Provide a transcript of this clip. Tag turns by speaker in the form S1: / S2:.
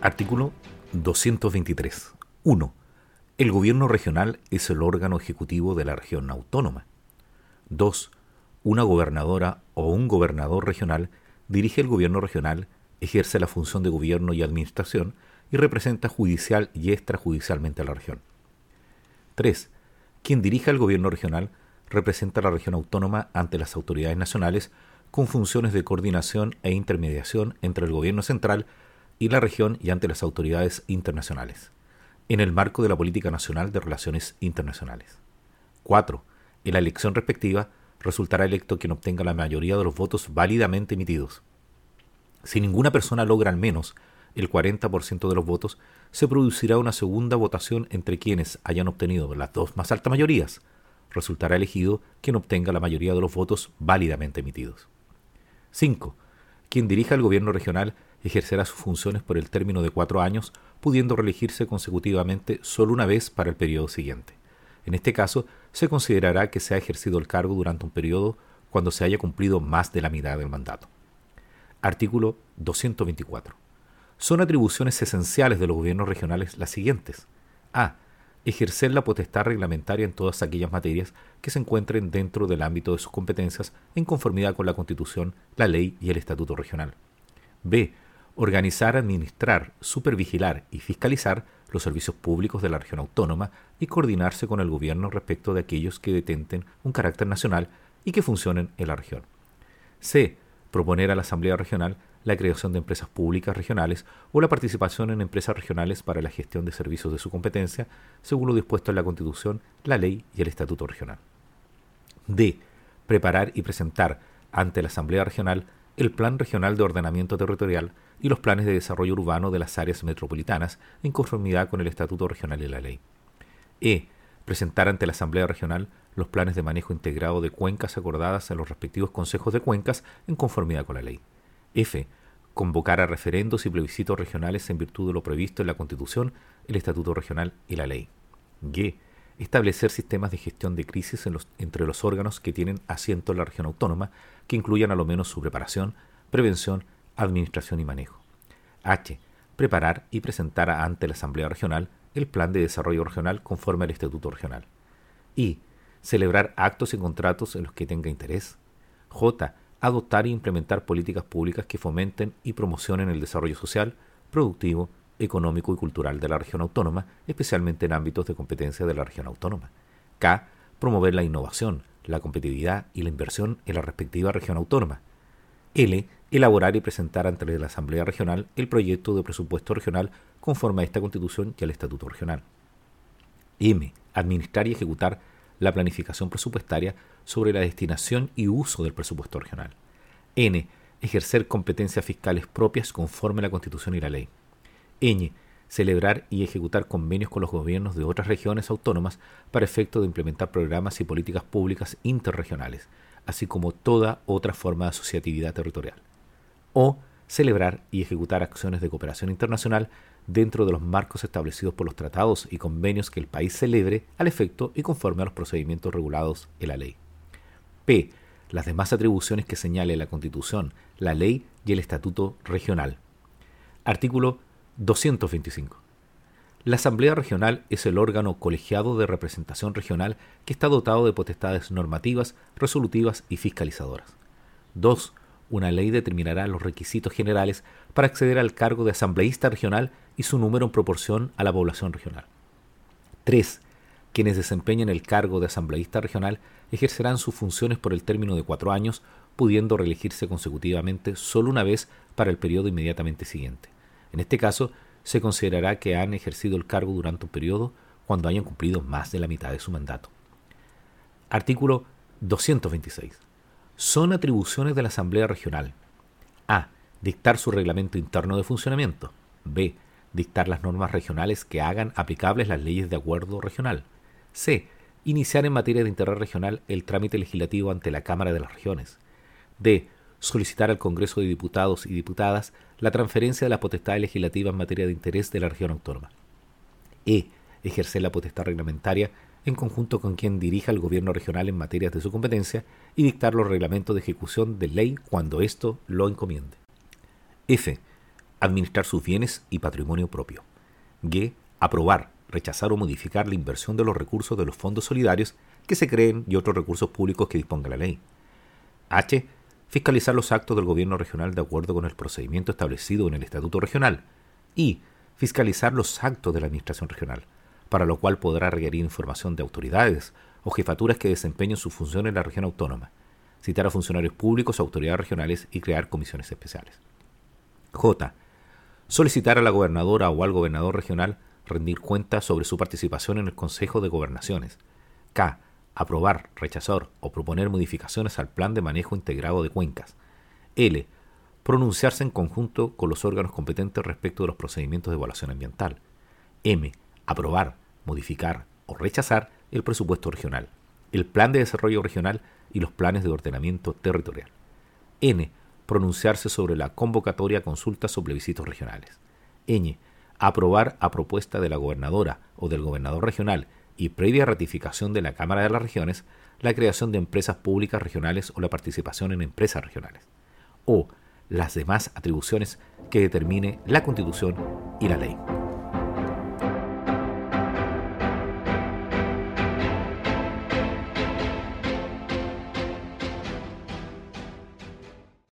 S1: Artículo 223. 1. El gobierno regional es el órgano ejecutivo de la región autónoma. 2. Una gobernadora o un gobernador regional dirige el gobierno regional, ejerce la función de gobierno y administración y representa judicial y extrajudicialmente a la región. 3. Quien dirija el gobierno regional representa a la región autónoma ante las autoridades nacionales con funciones de coordinación e intermediación entre el gobierno central y la región y ante las autoridades internacionales, en el marco de la Política Nacional de Relaciones Internacionales. 4. En la elección respectiva, resultará electo quien obtenga la mayoría de los votos válidamente emitidos. Si ninguna persona logra al menos el 40% de los votos, se producirá una segunda votación entre quienes hayan obtenido las dos más altas mayorías. Resultará elegido quien obtenga la mayoría de los votos válidamente emitidos. 5. Quien dirija el gobierno regional ejercerá sus funciones por el término de cuatro años, pudiendo reelegirse consecutivamente solo una vez para el periodo siguiente. En este caso, se considerará que se ha ejercido el cargo durante un periodo cuando se haya cumplido más de la mitad del mandato. Artículo 224. Son atribuciones esenciales de los gobiernos regionales las siguientes. A. Ejercer la potestad reglamentaria en todas aquellas materias que se encuentren dentro del ámbito de sus competencias en conformidad con la Constitución, la ley y el Estatuto regional. B organizar, administrar, supervigilar y fiscalizar los servicios públicos de la región autónoma y coordinarse con el gobierno respecto de aquellos que detenten un carácter nacional y que funcionen en la región. C. Proponer a la Asamblea Regional la creación de empresas públicas regionales o la participación en empresas regionales para la gestión de servicios de su competencia, según lo dispuesto en la Constitución, la ley y el Estatuto Regional. D. Preparar y presentar ante la Asamblea Regional el Plan Regional de Ordenamiento Territorial y los planes de desarrollo urbano de las áreas metropolitanas en conformidad con el Estatuto Regional y la ley. E. Presentar ante la Asamblea Regional los planes de manejo integrado de cuencas acordadas en los respectivos consejos de cuencas en conformidad con la ley. F. Convocar a referendos y plebiscitos regionales en virtud de lo previsto en la Constitución, el Estatuto Regional y la ley. G establecer sistemas de gestión de crisis entre los órganos que tienen asiento en la región autónoma, que incluyan a lo menos su preparación, prevención, administración y manejo. H. Preparar y presentar ante la Asamblea Regional el Plan de Desarrollo Regional conforme al Estatuto Regional. I. Celebrar actos y contratos en los que tenga interés. J. Adoptar e implementar políticas públicas que fomenten y promocionen el desarrollo social, productivo, económico y cultural de la región autónoma, especialmente en ámbitos de competencia de la región autónoma. K. Promover la innovación, la competitividad y la inversión en la respectiva región autónoma. L. Elaborar y presentar ante la Asamblea Regional el proyecto de presupuesto regional conforme a esta Constitución y al Estatuto Regional. M. Administrar y ejecutar la planificación presupuestaria sobre la destinación y uso del presupuesto regional. N. Ejercer competencias fiscales propias conforme a la Constitución y la ley. Ñ. Celebrar y ejecutar convenios con los gobiernos de otras regiones autónomas para efecto de implementar programas y políticas públicas interregionales, así como toda otra forma de asociatividad territorial. O celebrar y ejecutar acciones de cooperación internacional dentro de los marcos establecidos por los tratados y convenios que el país celebre al efecto y conforme a los procedimientos regulados en la ley. P. Las demás atribuciones que señale la Constitución, la ley y el Estatuto Regional. Artículo 225. La Asamblea Regional es el órgano colegiado de representación regional que está dotado de potestades normativas, resolutivas y fiscalizadoras. 2. Una ley determinará los requisitos generales para acceder al cargo de asambleísta regional y su número en proporción a la población regional. 3. Quienes desempeñen el cargo de asambleísta regional ejercerán sus funciones por el término de cuatro años, pudiendo reelegirse consecutivamente solo una vez para el periodo inmediatamente siguiente. En este caso, se considerará que han ejercido el cargo durante un periodo cuando hayan cumplido más de la mitad de su mandato. Artículo 226. son atribuciones de la Asamblea Regional. A. Dictar su reglamento interno de funcionamiento. B. Dictar las normas regionales que hagan aplicables las leyes de acuerdo regional. C. Iniciar en materia de interés regional el trámite legislativo ante la Cámara de las Regiones. D. Solicitar al Congreso de Diputados y Diputadas la transferencia de la potestad legislativa en materia de interés de la región autónoma. E. Ejercer la potestad reglamentaria en conjunto con quien dirija el gobierno regional en materias de su competencia y dictar los reglamentos de ejecución de ley cuando esto lo encomiende. F. Administrar sus bienes y patrimonio propio. G. Aprobar, rechazar o modificar la inversión de los recursos de los fondos solidarios que se creen y otros recursos públicos que disponga la ley. H. Fiscalizar los actos del gobierno regional de acuerdo con el procedimiento establecido en el Estatuto Regional. Y fiscalizar los actos de la Administración Regional para lo cual podrá requerir información de autoridades o jefaturas que desempeñen su función en la región autónoma, citar a funcionarios públicos o autoridades regionales y crear comisiones especiales. J. Solicitar a la gobernadora o al gobernador regional rendir cuentas sobre su participación en el Consejo de Gobernaciones. K. Aprobar, rechazar o proponer modificaciones al Plan de Manejo Integrado de Cuencas. L. Pronunciarse en conjunto con los órganos competentes respecto de los procedimientos de evaluación ambiental. M aprobar, modificar o rechazar el presupuesto regional, el plan de desarrollo regional y los planes de ordenamiento territorial. N. Pronunciarse sobre la convocatoria a consultas o plebiscitos regionales. Ñ. Aprobar a propuesta de la gobernadora o del gobernador regional y previa ratificación de la Cámara de las Regiones la creación de empresas públicas regionales o la participación en empresas regionales. O las demás atribuciones que determine la Constitución y la ley.